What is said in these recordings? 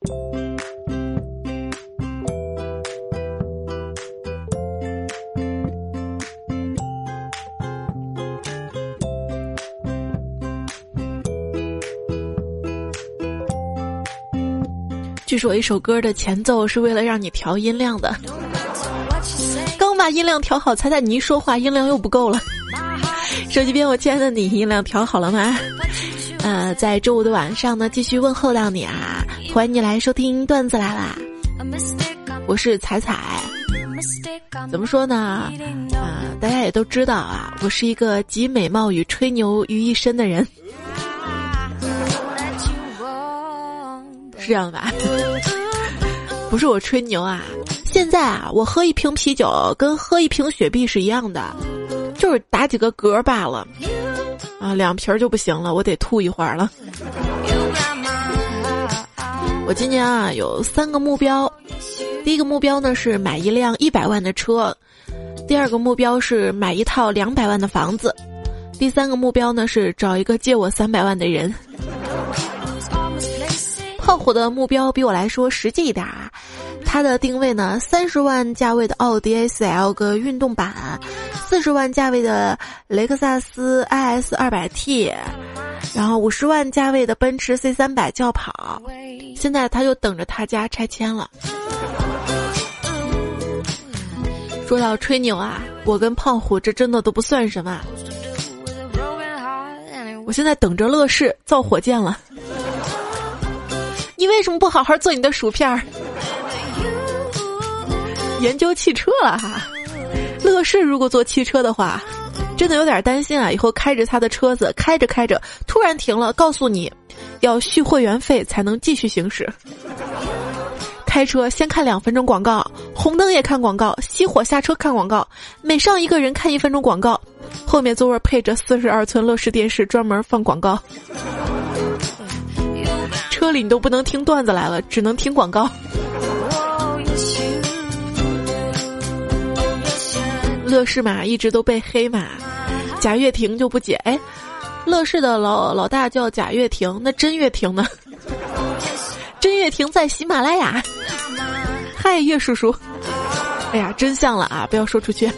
据说一首歌的前奏是为了让你调音量的，刚把音量调好，猜猜你一说话音量又不够了。手机边我亲爱的你，音量调好了吗？呃，在周五的晚上呢，继续问候到你啊，欢迎你来收听段子来啦，我是彩彩。怎么说呢？啊，大家也都知道啊，我是一个集美貌与吹牛于一身的人。是这样吧？不是我吹牛啊！现在啊，我喝一瓶啤酒跟喝一瓶雪碧是一样的，就是打几个嗝罢了。啊，两瓶就不行了，我得吐一会儿了。我今年啊有三个目标，第一个目标呢是买一辆一百万的车，第二个目标是买一套两百万的房子，第三个目标呢是找一个借我三百万的人。炮火的目标比我来说实际一点啊，它的定位呢，三十万价位的奥迪 A 四 L 个运动版，四十万价位的雷克萨斯 IS 二百 T，然后五十万价位的奔驰 C 三百轿跑，现在他就等着他家拆迁了。说到吹牛啊，我跟胖虎这真的都不算什么，我现在等着乐视造火箭了。你为什么不好好做你的薯片儿？研究汽车了哈，乐视如果做汽车的话，真的有点担心啊！以后开着他的车子，开着开着突然停了，告诉你要续会员费才能继续行驶。开车先看两分钟广告，红灯也看广告，熄火下车看广告，每上一个人看一分钟广告，后面座位配着四十二寸乐视电视，专门放广告。车里你都不能听段子来了，只能听广告。乐视嘛，一直都被黑嘛，贾跃亭就不解，哎，乐视的老老大叫贾跃亭，那真跃亭呢？真跃亭在喜马拉雅。嗨，岳叔叔，哎呀，真相了啊！不要说出去。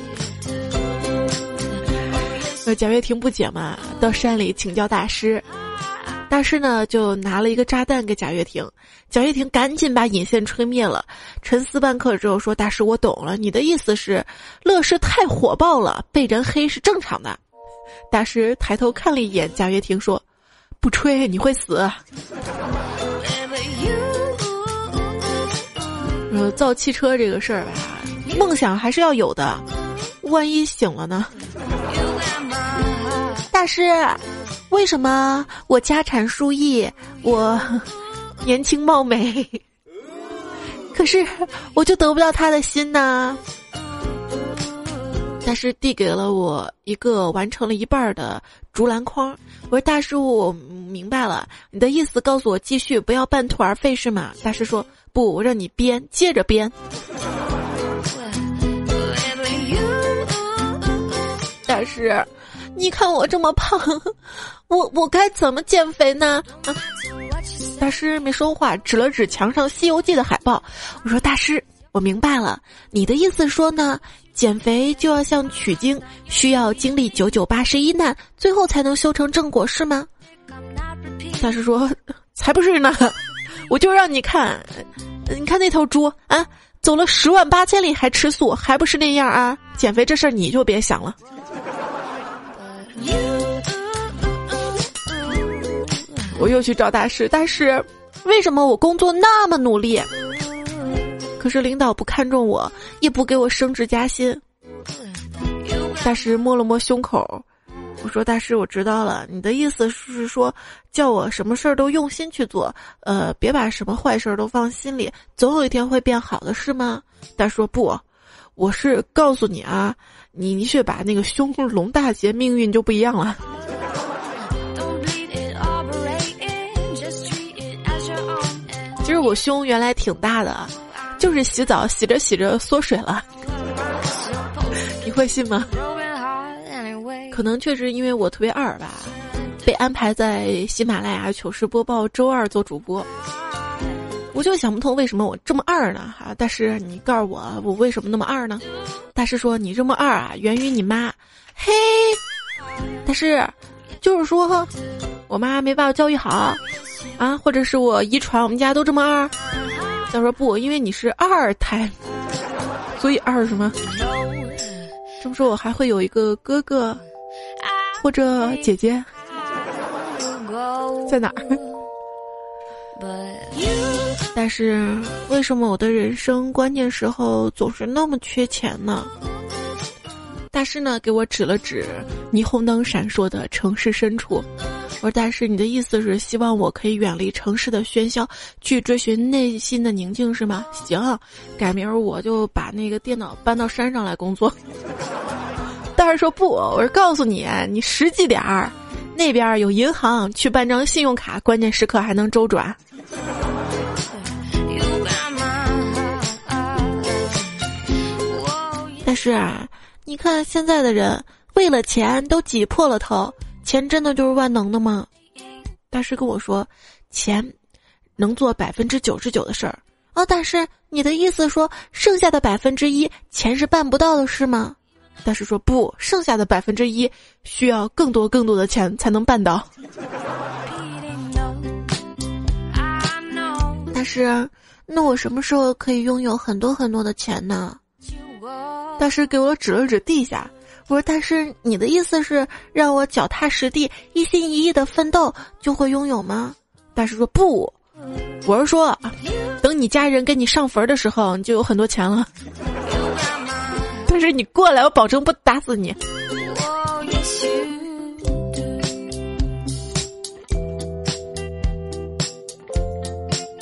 那贾跃亭不解嘛，到山里请教大师。大师呢，就拿了一个炸弹给贾跃亭，贾跃亭赶紧把引线吹灭了，沉思半刻之后说：“大师，我懂了，你的意思是，乐视太火爆了，被人黑是正常的。”大师抬头看了一眼贾跃亭，说：“不吹你会死。”呃，造汽车这个事儿吧，梦想还是要有的，万一醒了呢？大师。为什么我家产数亿，我年轻貌美，可是我就得不到他的心呢？大师递给了我一个完成了一半的竹篮筐，我说：“大师，我明白了，你的意思告诉我继续，不要半途而废是吗？”大师说：“不，我让你编，接着编。”大师。你看我这么胖，我我该怎么减肥呢？大师没说话，指了指墙上《西游记》的海报。我说：“大师，我明白了，你的意思说呢，减肥就要像取经，需要经历九九八十一难，最后才能修成正果，是吗？”大师说：“才不是呢，我就让你看，你看那头猪啊，走了十万八千里还吃素，还不是那样啊？减肥这事儿你就别想了。”我又去找大师，大师，为什么我工作那么努力，可是领导不看重我，也不给我升职加薪？大师摸了摸胸口，我说：“大师，我知道了，你的意思是说，叫我什么事儿都用心去做，呃，别把什么坏事儿都放心里，总有一天会变好的，是吗？”大师说：“不，我是告诉你啊，你你去把那个胸隆大些，命运就不一样了。”我胸原来挺大的，就是洗澡洗着洗着缩水了。你会信吗？可能确实因为我特别二吧，被安排在喜马拉雅糗事播报周二做主播。我就想不通为什么我这么二呢？哈，大师，你告诉我，我为什么那么二呢？大师说你这么二啊，源于你妈。嘿，大师，就是说，我妈没把我教育好啊，或者是我遗传，我们家都这么二。他说不，因为你是二胎，所以二什么？这么说我还会有一个哥哥，或者姐姐，在哪儿？但是为什么我的人生关键时候总是那么缺钱呢？大师呢给我指了指霓虹灯闪烁的城市深处，我说大师，你的意思是希望我可以远离城市的喧嚣，去追寻内心的宁静是吗？行，改明儿我就把那个电脑搬到山上来工作。大师说不，我是告诉你，你实际点儿，那边有银行，去办张信用卡，关键时刻还能周转。但是啊。你看现在的人为了钱都挤破了头，钱真的就是万能的吗？大师跟我说，钱能做百分之九十九的事儿。哦，大师，你的意思说剩下的百分之一钱是办不到的事吗？大师说不，剩下的百分之一需要更多更多的钱才能办到。大师，那我什么时候可以拥有很多很多的钱呢？大师给我指了指地下，我说：“大师，你的意思是让我脚踏实地、一心一意的奋斗就会拥有吗？”大师说：“不，我是说，等你家人给你上坟的时候，你就有很多钱了。但是你过来，我保证不打死你。”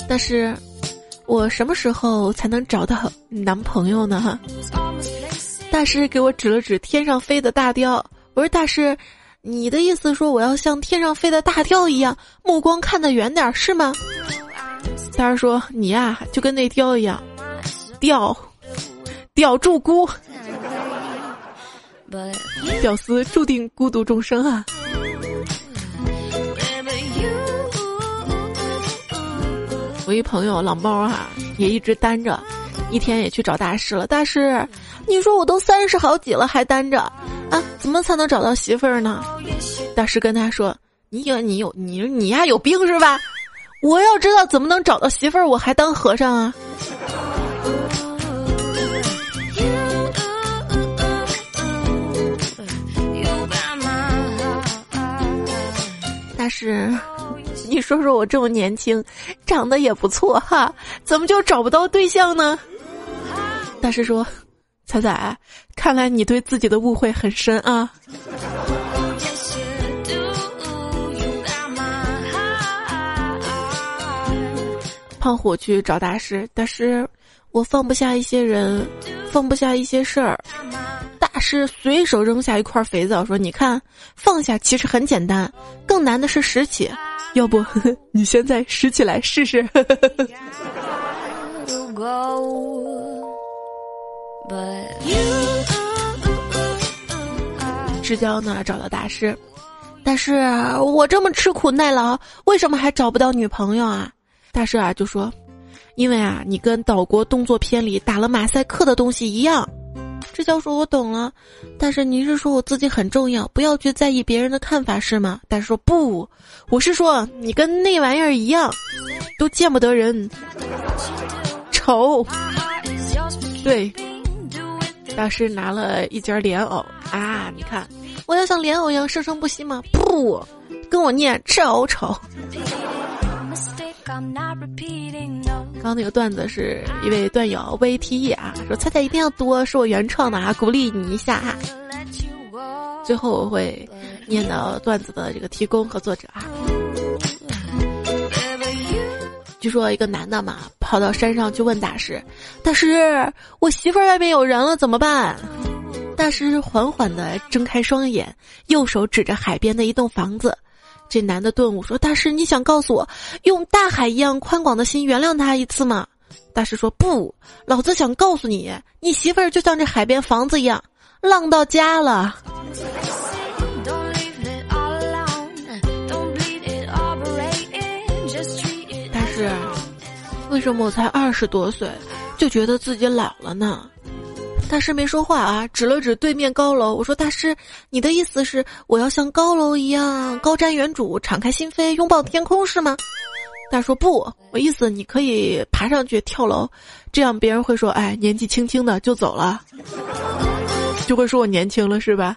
但是，我什么时候才能找到男朋友呢？哈大师给我指了指天上飞的大雕，我说：“大师，你的意思说我要像天上飞的大雕一样，目光看得远点是吗？”大师说：“你呀，就跟那雕一样，吊，吊住孤，屌丝注定孤独终生啊。”我一朋友老猫哈，也一直单着，一天也去找大师了，大师。你说我都三十好几了还单着，啊？怎么才能找到媳妇儿呢？大师跟他说：“你有你有你你呀有病是吧？我要知道怎么能找到媳妇儿，我还当和尚啊？”大师，你说说我这么年轻，长得也不错哈，怎么就找不到对象呢？大师说。彩彩，看来你对自己的误会很深啊！胖虎去找大师，大师，我放不下一些人，放不下一些事儿。大师随手扔下一块肥皂，说：“你看，放下其实很简单，更难的是拾起。要不 你现在拾起来试试？” 至交呢找到大师，大师，我这么吃苦耐劳，为什么还找不到女朋友啊？大师啊就说，因为啊你跟岛国动作片里打了马赛克的东西一样。至交说，我懂了，但是您是说我自己很重要，不要去在意别人的看法是吗？大师说不，我是说你跟那玩意儿一样，都见不得人，丑，对。大师拿了一截莲藕啊！你看，我要像莲藕一样生生不息吗？不，跟我念丑丑。刚刚那个段子是一位段友 VTE 啊，说猜猜一定要多，是我原创的啊，鼓励你一下哈。最后我会念到段子的这个提供和作者啊。据说一个男的嘛，跑到山上去问大师：“大师，我媳妇儿外面有人了，怎么办？”大师缓缓地睁开双眼，右手指着海边的一栋房子。这男的顿悟说：“大师，你想告诉我，用大海一样宽广的心原谅他一次吗？”大师说：“不，老子想告诉你，你媳妇儿就像这海边房子一样，浪到家了。”为什么我才二十多岁就觉得自己老了呢？大师没说话啊，指了指对面高楼。我说：“大师，你的意思是我要像高楼一样高瞻远瞩、敞开心扉、拥抱天空是吗？”大说：“不，我意思你可以爬上去跳楼，这样别人会说，哎，年纪轻轻的就走了，就会说我年轻了是吧？”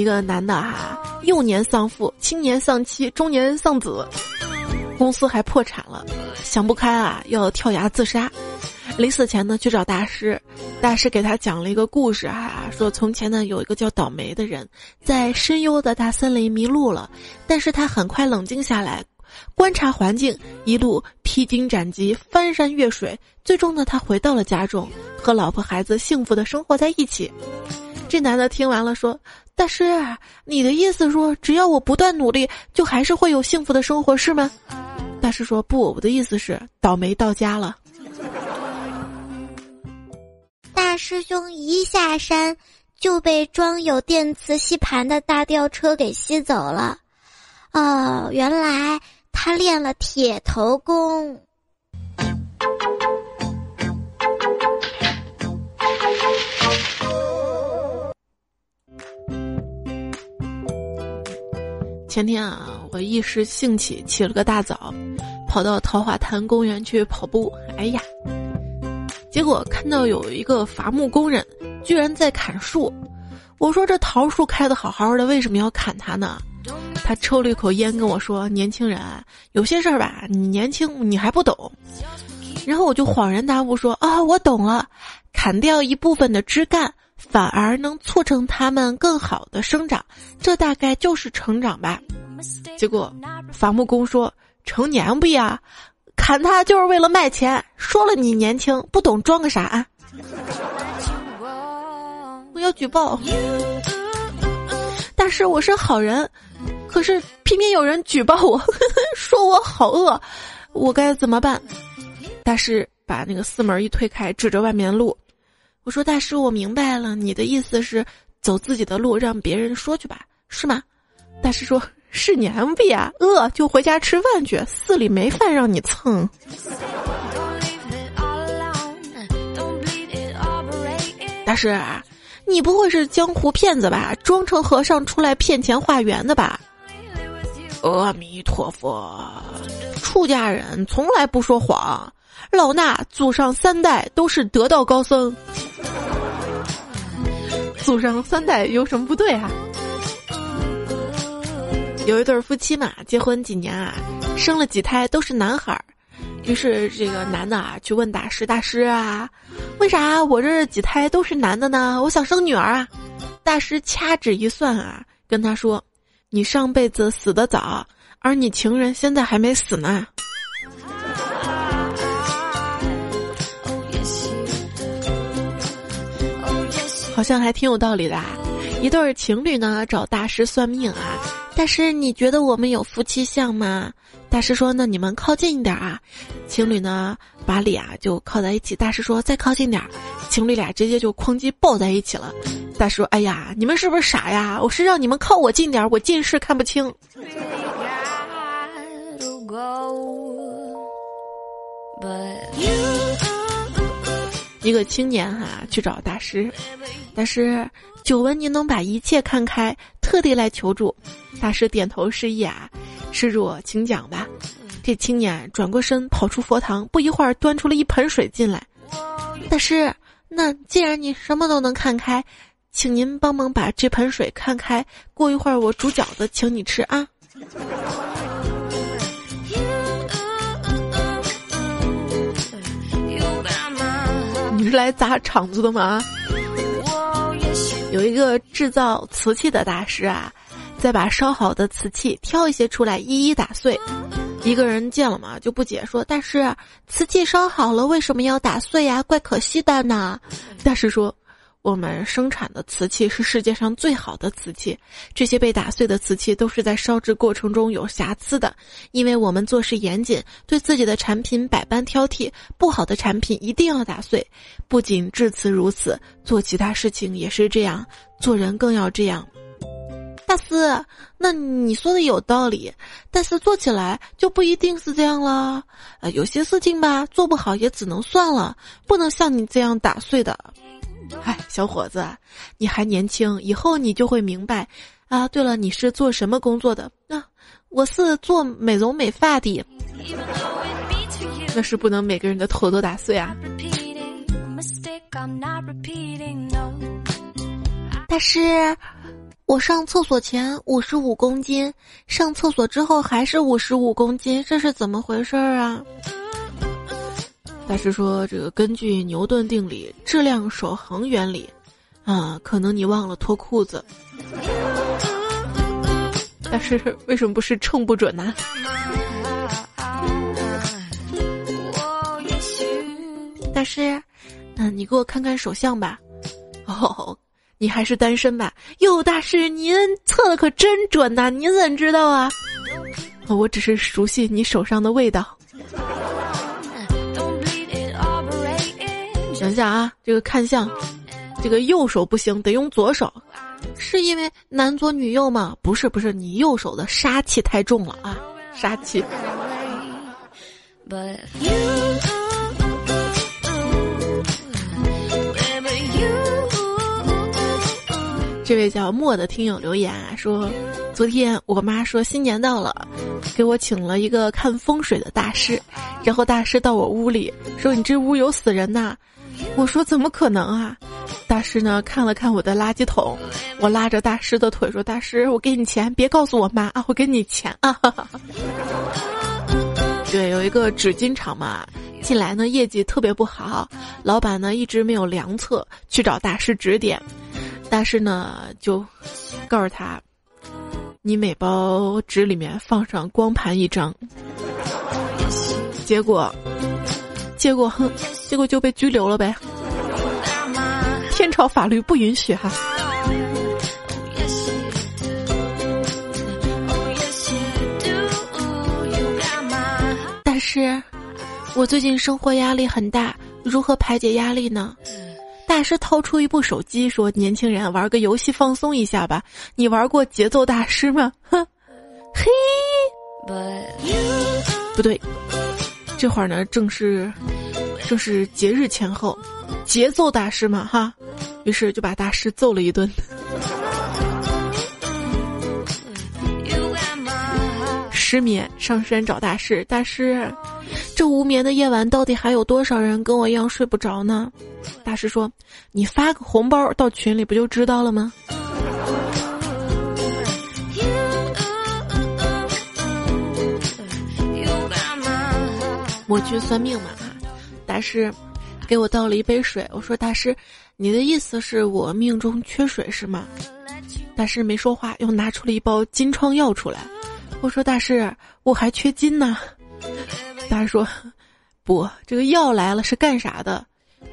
一个男的哈，幼年丧父，青年丧妻，中年丧子，公司还破产了，想不开啊，要跳崖自杀。临死前呢，去找大师，大师给他讲了一个故事哈，说从前呢有一个叫倒霉的人，在深幽的大森林迷路了，但是他很快冷静下来，观察环境，一路披荆斩棘，翻山越水，最终呢他回到了家中，和老婆孩子幸福的生活在一起。这男的听完了说。大师，你的意思说，只要我不断努力，就还是会有幸福的生活，是吗？大师说不，我的意思是倒霉到家了。大师兄一下山就被装有电磁吸盘的大吊车给吸走了。哦，原来他练了铁头功。前天啊，我一时兴起起了个大早，跑到桃花潭公园去跑步。哎呀，结果看到有一个伐木工人居然在砍树。我说这桃树开的好好的，为什么要砍它呢？他抽了一口烟跟我说：“年轻人，有些事儿吧，你年轻你还不懂。”然后我就恍然大悟说：“啊，我懂了，砍掉一部分的枝干。”反而能促成他们更好的生长，这大概就是成长吧。结果伐木工说：“成年不呀？砍他就是为了卖钱。说了你年轻不懂，装个啥？”啊？我要举报。大师我是好人，可是偏偏有人举报我，说我好饿，我该怎么办？大师把那个四门一推开，指着外面的路。我说大师，我明白了，你的意思是走自己的路，让别人说去吧，是吗？大师说：“是年不呀，饿就回家吃饭去，寺里没饭让你蹭。”大师，你不会是江湖骗子吧？装成和尚出来骗钱化缘的吧？阿弥陀佛，出家人从来不说谎。老衲祖上三代都是得道高僧，祖上三代有什么不对啊？有一对夫妻嘛，结婚几年啊，生了几胎都是男孩儿，于是这个男的啊去问大师：“大师啊，为啥我这几胎都是男的呢？我想生女儿啊！”大师掐指一算啊，跟他说：“你上辈子死的早，而你情人现在还没死呢。”好像还挺有道理的啊！一对情侣呢找大师算命啊，大师你觉得我们有夫妻相吗？大师说那你们靠近一点啊。情侣呢把脸啊就靠在一起，大师说再靠近点，情侣俩直接就哐叽抱在一起了。大师说哎呀，你们是不是傻呀？我是让你们靠我近点，我近视看不清。一个青年哈去找大师，大师，久闻您能把一切看开，特地来求助。大师点头示意啊，施主请讲吧。这青年转过身跑出佛堂，不一会儿端出了一盆水进来。大师，那既然你什么都能看开，请您帮忙把这盆水看开。过一会儿我煮饺子请你吃啊。你是来砸场子的吗？有一个制造瓷器的大师啊，再把烧好的瓷器挑一些出来，一一打碎。一个人见了嘛，就不解说：“大师，瓷器烧好了，为什么要打碎呀？怪可惜的呢。”大师说。我们生产的瓷器是世界上最好的瓷器，这些被打碎的瓷器都是在烧制过程中有瑕疵的，因为我们做事严谨，对自己的产品百般挑剔，不好的产品一定要打碎。不仅致辞如此，做其他事情也是这样，做人更要这样。大师，那你说的有道理，但是做起来就不一定是这样了。呃，有些事情吧，做不好也只能算了，不能像你这样打碎的。嗨，小伙子，你还年轻，以后你就会明白。啊，对了，你是做什么工作的？啊，我是做美容美发的。那是不能每个人的头都打碎啊。大师。我上厕所前五十五公斤，上厕所之后还是五十五公斤，这是怎么回事儿啊？大师说，这个根据牛顿定理，质量守恒原理，啊，可能你忘了脱裤子。大师为什么不是秤不准呢？大师，嗯，你给我看看手相吧。哦。你还是单身吧？哟，大师，您测的可真准呐！您怎知道啊？我只是熟悉你手上的味道。想想啊，这个看相，这个右手不行，得用左手，是因为男左女右吗？不是，不是，你右手的杀气太重了啊，杀气。这位叫莫的听友留言啊，说昨天我妈说新年到了，给我请了一个看风水的大师，然后大师到我屋里说：“你这屋有死人呐！”我说：“怎么可能啊？”大师呢看了看我的垃圾桶，我拉着大师的腿说：“大师，我给你钱，别告诉我妈啊，我给你钱啊。”对，有一个纸巾厂嘛，进来呢业绩特别不好，老板呢一直没有良策，去找大师指点。大师呢，就告诉他：“你每包纸里面放上光盘一张。”结果，结果，哼，结果就被拘留了呗。天朝法律不允许哈。大师，我最近生活压力很大，如何排解压力呢？大师掏出一部手机，说：“年轻人，玩个游戏放松一下吧。你玩过节奏大师吗？”哼，嘿，不对，这会儿呢正是正是节日前后，节奏大师嘛哈。于是就把大师揍了一顿。失眠上山找大师，大师。这无眠的夜晚，到底还有多少人跟我一样睡不着呢？大师说：“你发个红包到群里，不就知道了吗？”我去算命嘛，大师给我倒了一杯水。我说：“大师，你的意思是我命中缺水是吗？”大师没说话，又拿出了一包金疮药出来。我说：“大师，我还缺金呢。”大师说：“不，这个药来了是干啥的？”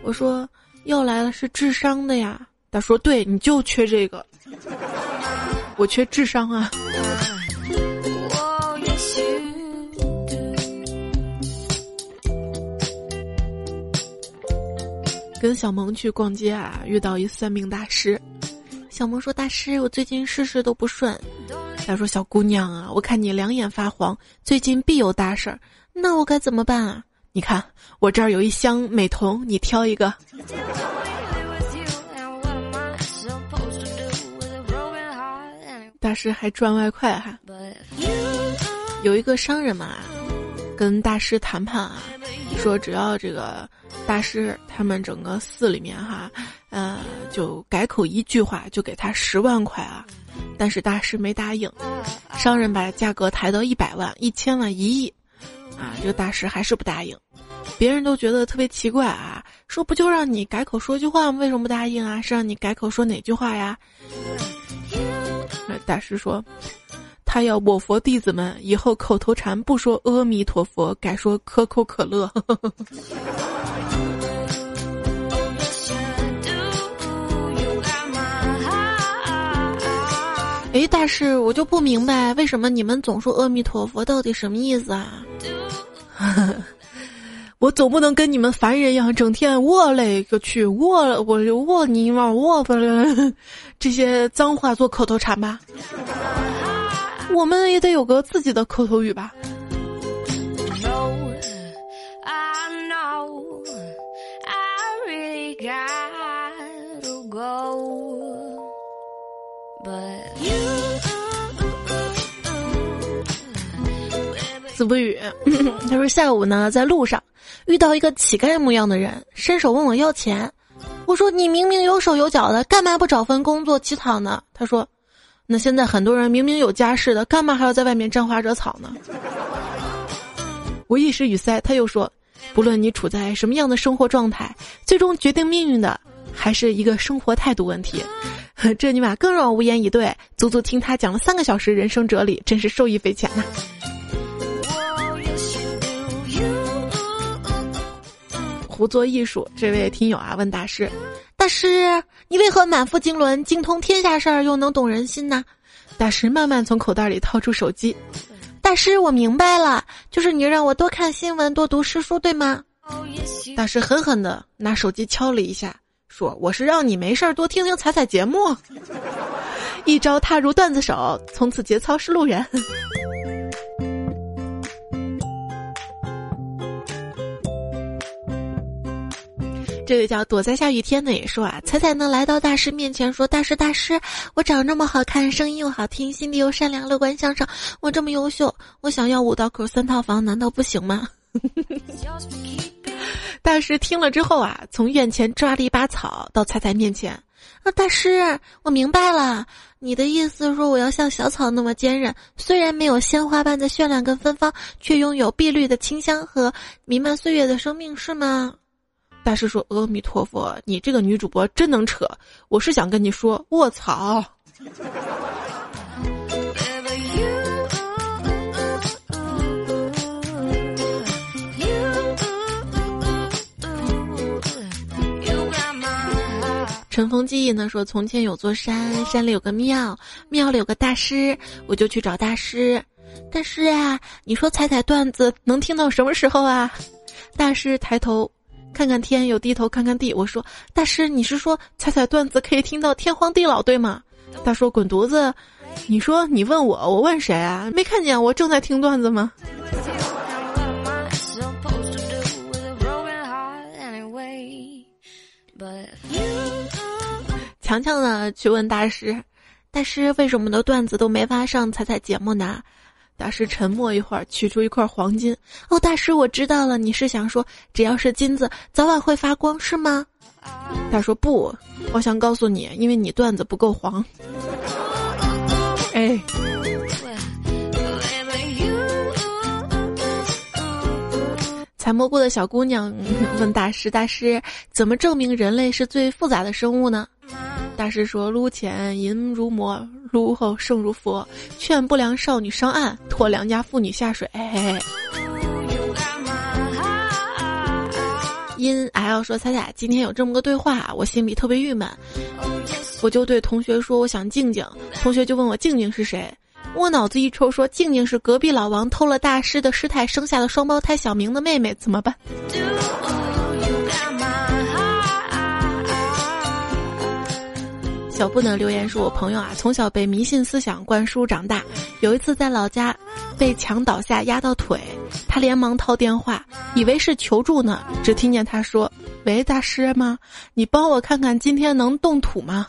我说：“药来了是治伤的呀。”他说：“对，你就缺这个，我缺智商啊。”跟小萌去逛街啊，遇到一算命大师。小萌说：“大师，我最近事事都不顺。”他说：“小姑娘啊，我看你两眼发黄，最近必有大事儿。”那我该怎么办啊？你看我这儿有一箱美瞳，你挑一个。大师还赚外快哈。有一个商人嘛，跟大师谈判啊，说只要这个大师他们整个寺里面哈，呃，就改口一句话，就给他十万块啊。但是大师没答应，商人把价格抬到一百万、一千万、一亿。啊，这个大师还是不答应，别人都觉得特别奇怪啊，说不就让你改口说句话吗？为什么不答应啊？是让你改口说哪句话呀？大师说，他要我佛弟子们以后口头禅不说阿弥陀佛，改说可口可乐。哎，大师，我就不明白，为什么你们总说阿弥陀佛，到底什么意思啊？我总不能跟你们凡人一样，整天我勒个去，我我我你妈我不这些脏话做口头禅吧？我们也得有个自己的口头语吧？子不语，他说下午呢，在路上遇到一个乞丐模样的人，伸手问我要钱。我说你明明有手有脚的，干嘛不找份工作乞讨呢？他说，那现在很多人明明有家室的，干嘛还要在外面沾花惹草呢？我一时语塞，他又说，不论你处在什么样的生活状态，最终决定命运的还是一个生活态度问题。这尼玛更让我无言以对，足足听他讲了三个小时人生哲理，真是受益匪浅呐。胡作艺术，这位听友啊问大师：“大师，你为何满腹经纶，精通天下事儿，又能懂人心呢？”大师慢慢从口袋里掏出手机：“大师，我明白了，就是你让我多看新闻，多读诗书，对吗？”大师狠狠的拿手机敲了一下，说：“我是让你没事儿多听听彩彩节目。”一招踏入段子手，从此节操是路人。这个叫躲在下雨天的也说啊，彩彩呢来到大师面前说：“大师大师，我长这么好看，声音又好听，心地又善良，乐观向上，我这么优秀，我想要五道口三套房，难道不行吗？” 大师听了之后啊，从院前抓了一把草到彩彩面前啊，大师，我明白了，你的意思说我要像小草那么坚韧，虽然没有鲜花般的绚烂跟芬芳，却拥有碧绿的清香和弥漫岁月的生命，是吗？大师说：“阿弥陀佛，你这个女主播真能扯！我是想跟你说，卧槽！”尘封记忆呢说：“从前有座山，山里有个庙，庙里有个大师，我就去找大师。大师啊，你说彩彩段子能听到什么时候啊？” 大师抬头。看看天，又低头看看地。我说：“大师，你是说彩彩段子可以听到天荒地老，对吗？”他说：“滚犊子！你说你问我，我问谁啊？没看见我正在听段子吗？”强强呢去问大师：“大师，为什么的段子都没法上彩彩节目呢？”大师沉默一会儿，取出一块黄金。哦，大师，我知道了，你是想说，只要是金子，早晚会发光，是吗？他说不，我想告诉你，因为你段子不够黄。哎，采蘑菇的小姑娘问大师：“大师，怎么证明人类是最复杂的生物呢？”大师说：“撸前淫如魔，撸后圣如佛，劝不良少女上岸，拖良家妇女下水。”因 L 说：“彩彩，今天有这么个对话，我心里特别郁闷，我就对同学说，我想静静。同学就问我静静是谁，我脑子一抽说，静静是隔壁老王偷了大师的师太生下的双胞胎小明的妹妹，怎么办？”小布呢留言说：“我朋友啊，从小被迷信思想灌输长大。有一次在老家，被墙倒下压到腿，他连忙掏电话，以为是求助呢。只听见他说：‘喂，大师吗？你帮我看看今天能动土吗？’”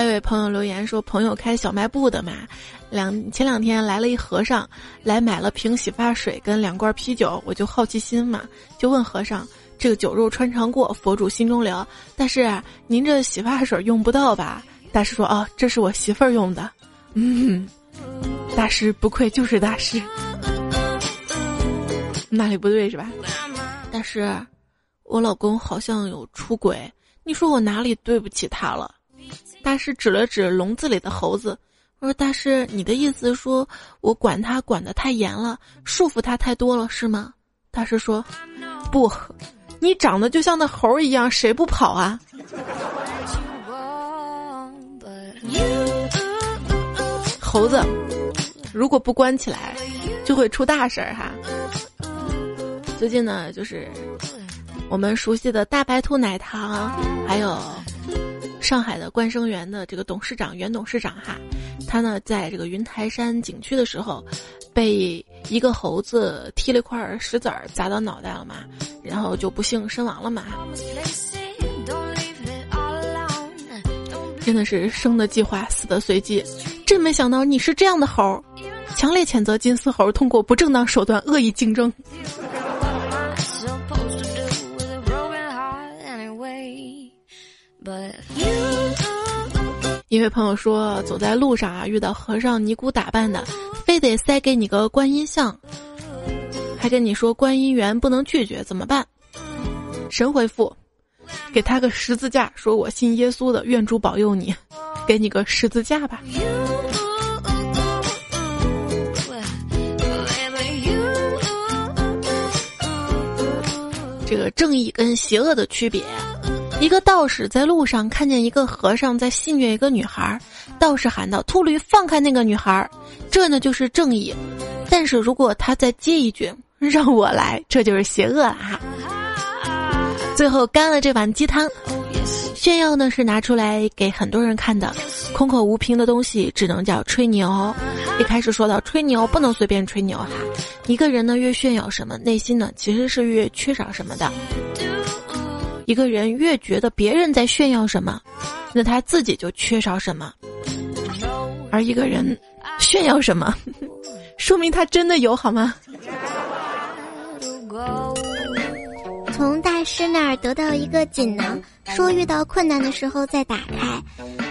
还有位朋友留言说：“朋友开小卖部的嘛。”两前两天来了一和尚，来买了瓶洗发水跟两罐啤酒，我就好奇心嘛，就问和尚：“这个酒肉穿肠过，佛主心中留。但是您这洗发水用不到吧？”大师说：“哦，这是我媳妇儿用的。”嗯，大师不愧就是大师，哪里不对是吧？大师，我老公好像有出轨，你说我哪里对不起他了？大师指了指笼子里的猴子。我说大师，你的意思说我管他管得太严了，束缚他太多了，是吗？大师说，不，你长得就像那猴一样，谁不跑啊？猴子，如果不关起来，就会出大事儿哈。最近呢，就是我们熟悉的大白兔奶糖，还有上海的冠生园的这个董事长袁董事长哈，他呢在这个云台山景区的时候，被一个猴子踢了一块石子儿砸到脑袋了嘛，然后就不幸身亡了嘛。真的是生的计划，死的随机，真没想到你是这样的猴，强烈谴责金丝猴通过不正当手段恶意竞争。一位朋友说，走在路上啊，遇到和尚尼姑打扮的，非得塞给你个观音像，还跟你说观音缘不能拒绝，怎么办？神回复，给他个十字架，说我信耶稣的，愿主保佑你，给你个十字架吧。这个正义跟邪恶的区别。一个道士在路上看见一个和尚在戏虐一个女孩，道士喊道：“秃驴，放开那个女孩！”这呢就是正义。但是如果他再接一句“让我来”，这就是邪恶了哈。最后干了这碗鸡汤，炫耀呢是拿出来给很多人看的，空口无凭的东西只能叫吹牛。一开始说到吹牛不能随便吹牛哈，一个人呢越炫耀什么，内心呢其实是越缺少什么的。一个人越觉得别人在炫耀什么，那他自己就缺少什么；而一个人炫耀什么，说明他真的有好吗？从大师那儿得到一个锦囊，说遇到困难的时候再打开。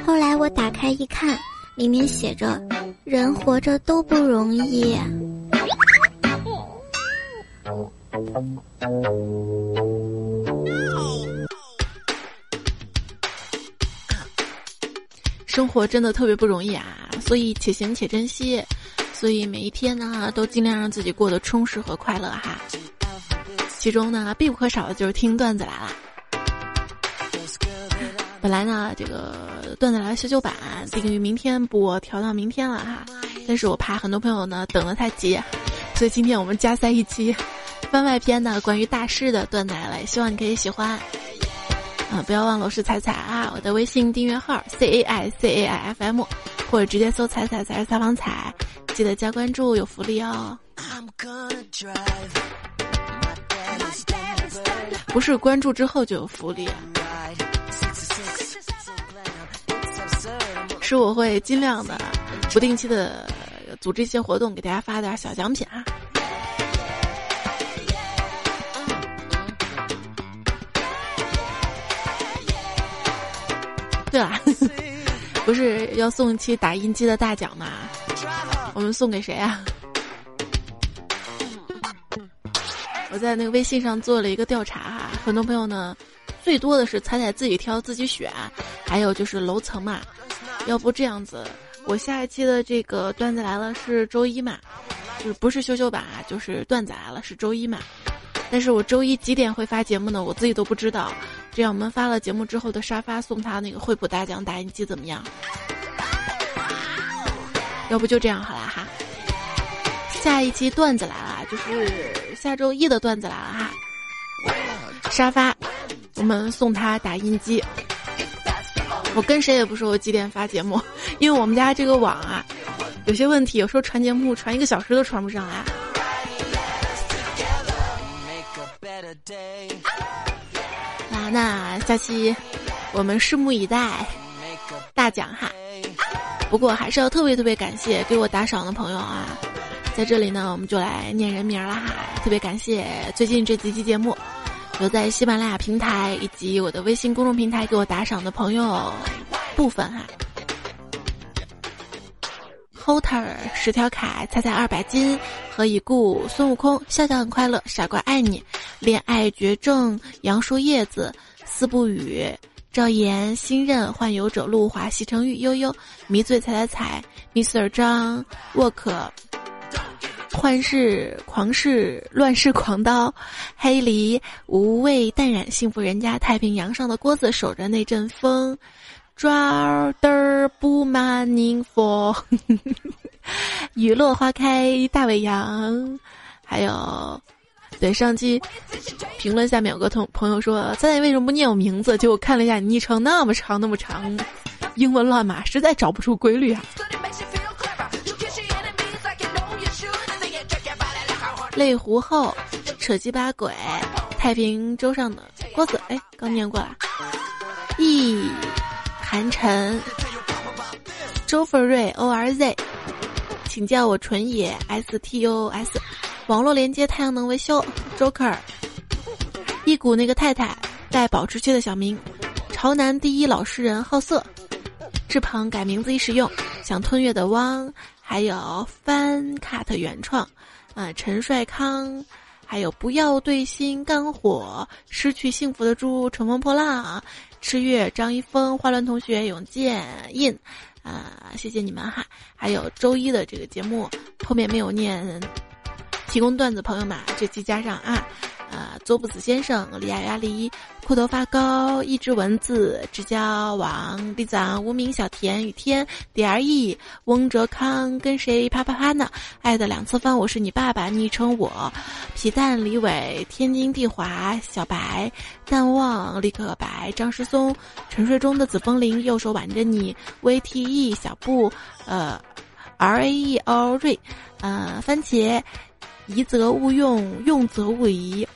后来我打开一看，里面写着：“人活着都不容易。”生活真的特别不容易啊，所以且行且珍惜，所以每一天呢都尽量让自己过得充实和快乐哈。其中呢必不可少的就是听段子来了。本来呢这个段子来了修修版定于明天播，调到明天了哈，但是我怕很多朋友呢等得太急，所以今天我们加塞一期番外篇的关于大师的段子来了，希望你可以喜欢。啊，不要忘了我是彩彩啊！我的微信订阅号 C A I C A I F M，或者直接搜“彩彩才是采访彩”，记得加关注，有福利哦。不是关注之后就有福利，是我会尽量的不定期的组织一些活动，给大家发点小奖品啊。对了，不是要送一期打印机的大奖吗？我们送给谁啊？我在那个微信上做了一个调查哈，很多朋友呢，最多的是彩彩自己挑自己选，还有就是楼层嘛。要不这样子，我下一期的这个段子来了是周一嘛，就是不是修修版啊，就是段子来了是周一嘛。但是我周一几点会发节目呢？我自己都不知道。这样我们发了节目之后的沙发送他那个惠普大奖打印机怎么样？要不就这样好了哈。下一期段子来了，就是下周一的段子来了哈。沙发，我们送他打印机。我跟谁也不说我几点发节目，因为我们家这个网啊有些问题，有时候传节目传一个小时都传不上来。下期我们拭目以待，大奖哈！不过还是要特别特别感谢给我打赏的朋友啊，在这里呢，我们就来念人名了哈！特别感谢最近这几期节目有在喜马拉雅平台以及我的微信公众平台给我打赏的朋友部分哈，Hoter 十条卡，猜猜二百金，何以故？孙悟空，笑笑很快乐，傻瓜爱你。恋爱绝症，杨树叶子，四不语，赵岩，新任，幻游者，路华，西城玉，悠悠，迷醉，踩踩踩，Mr 张，沃克，幻世，狂世，乱世狂刀，黑梨，无畏淡然，幸福人家，太平洋上的锅子守着那阵风，抓的不满宁佛，雨落花开大尾羊，还有，对上期评论下面有个同朋友说，咱俩为什么不念我名字？结果看了一下你昵称那么长那么长，英文乱码，实在找不出规律啊。泪湖后，扯鸡巴鬼，太平洲上的郭子，哎，刚念过了。易寒晨，周凤瑞 O R Z，请叫我纯野 S T U S，网络连接太阳能维修 Joker，一股那个太太带保质期的小明，潮男第一老实人好色，志鹏改名字易实用，想吞月的汪，还有翻 cut 原创。啊，陈帅康，还有不要对心肝火，失去幸福的猪，乘风破浪，赤月张一峰，花轮同学，永健印，啊，谢谢你们哈。还有周一的这个节目后面没有念，提供段子朋友们，这期加上啊。啊，佐布子先生，李亚亚黎，裤头发高，一只蚊子，直交往，李长，无名小田，雨天，D R E，翁哲康，跟谁啪啪啪呢？爱的两次方，我是你爸爸，昵称我，皮蛋李伟，天津地华，小白，淡忘，立刻白，张世松，沉睡中的紫风铃，右手挽着你，V T E，小布，呃，R A E L 瑞，呃，番茄，宜则勿用，用则勿疑。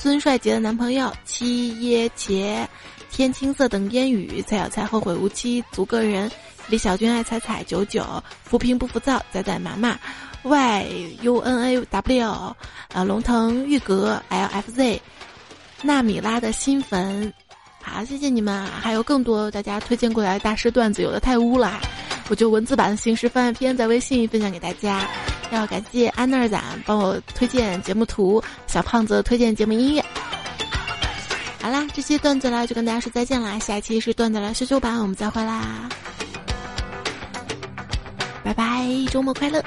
孙帅杰的男朋友七耶茄，天青色等烟雨，才有才后悔无期，足个人。李小军爱彩彩九九，扶贫不浮躁，仔仔麻麻，Y U N A W，呃，龙腾玉阁 L F Z，纳米拉的新粉，好，谢谢你们，还有更多大家推荐过来的大师段子，有的太污了，我就文字版的形式翻篇在微信分享给大家。要感谢安娜仔帮我推荐节目图，小胖子推荐节目音乐。好啦，这期段子来就跟大家说再见啦，下期是段子来修修版，我们再会啦，拜拜，周末快乐。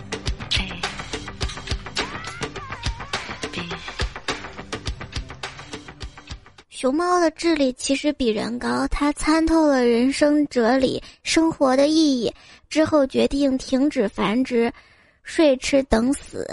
熊猫的智力其实比人高，它参透了人生哲理、生活的意义之后，决定停止繁殖。睡吃等死。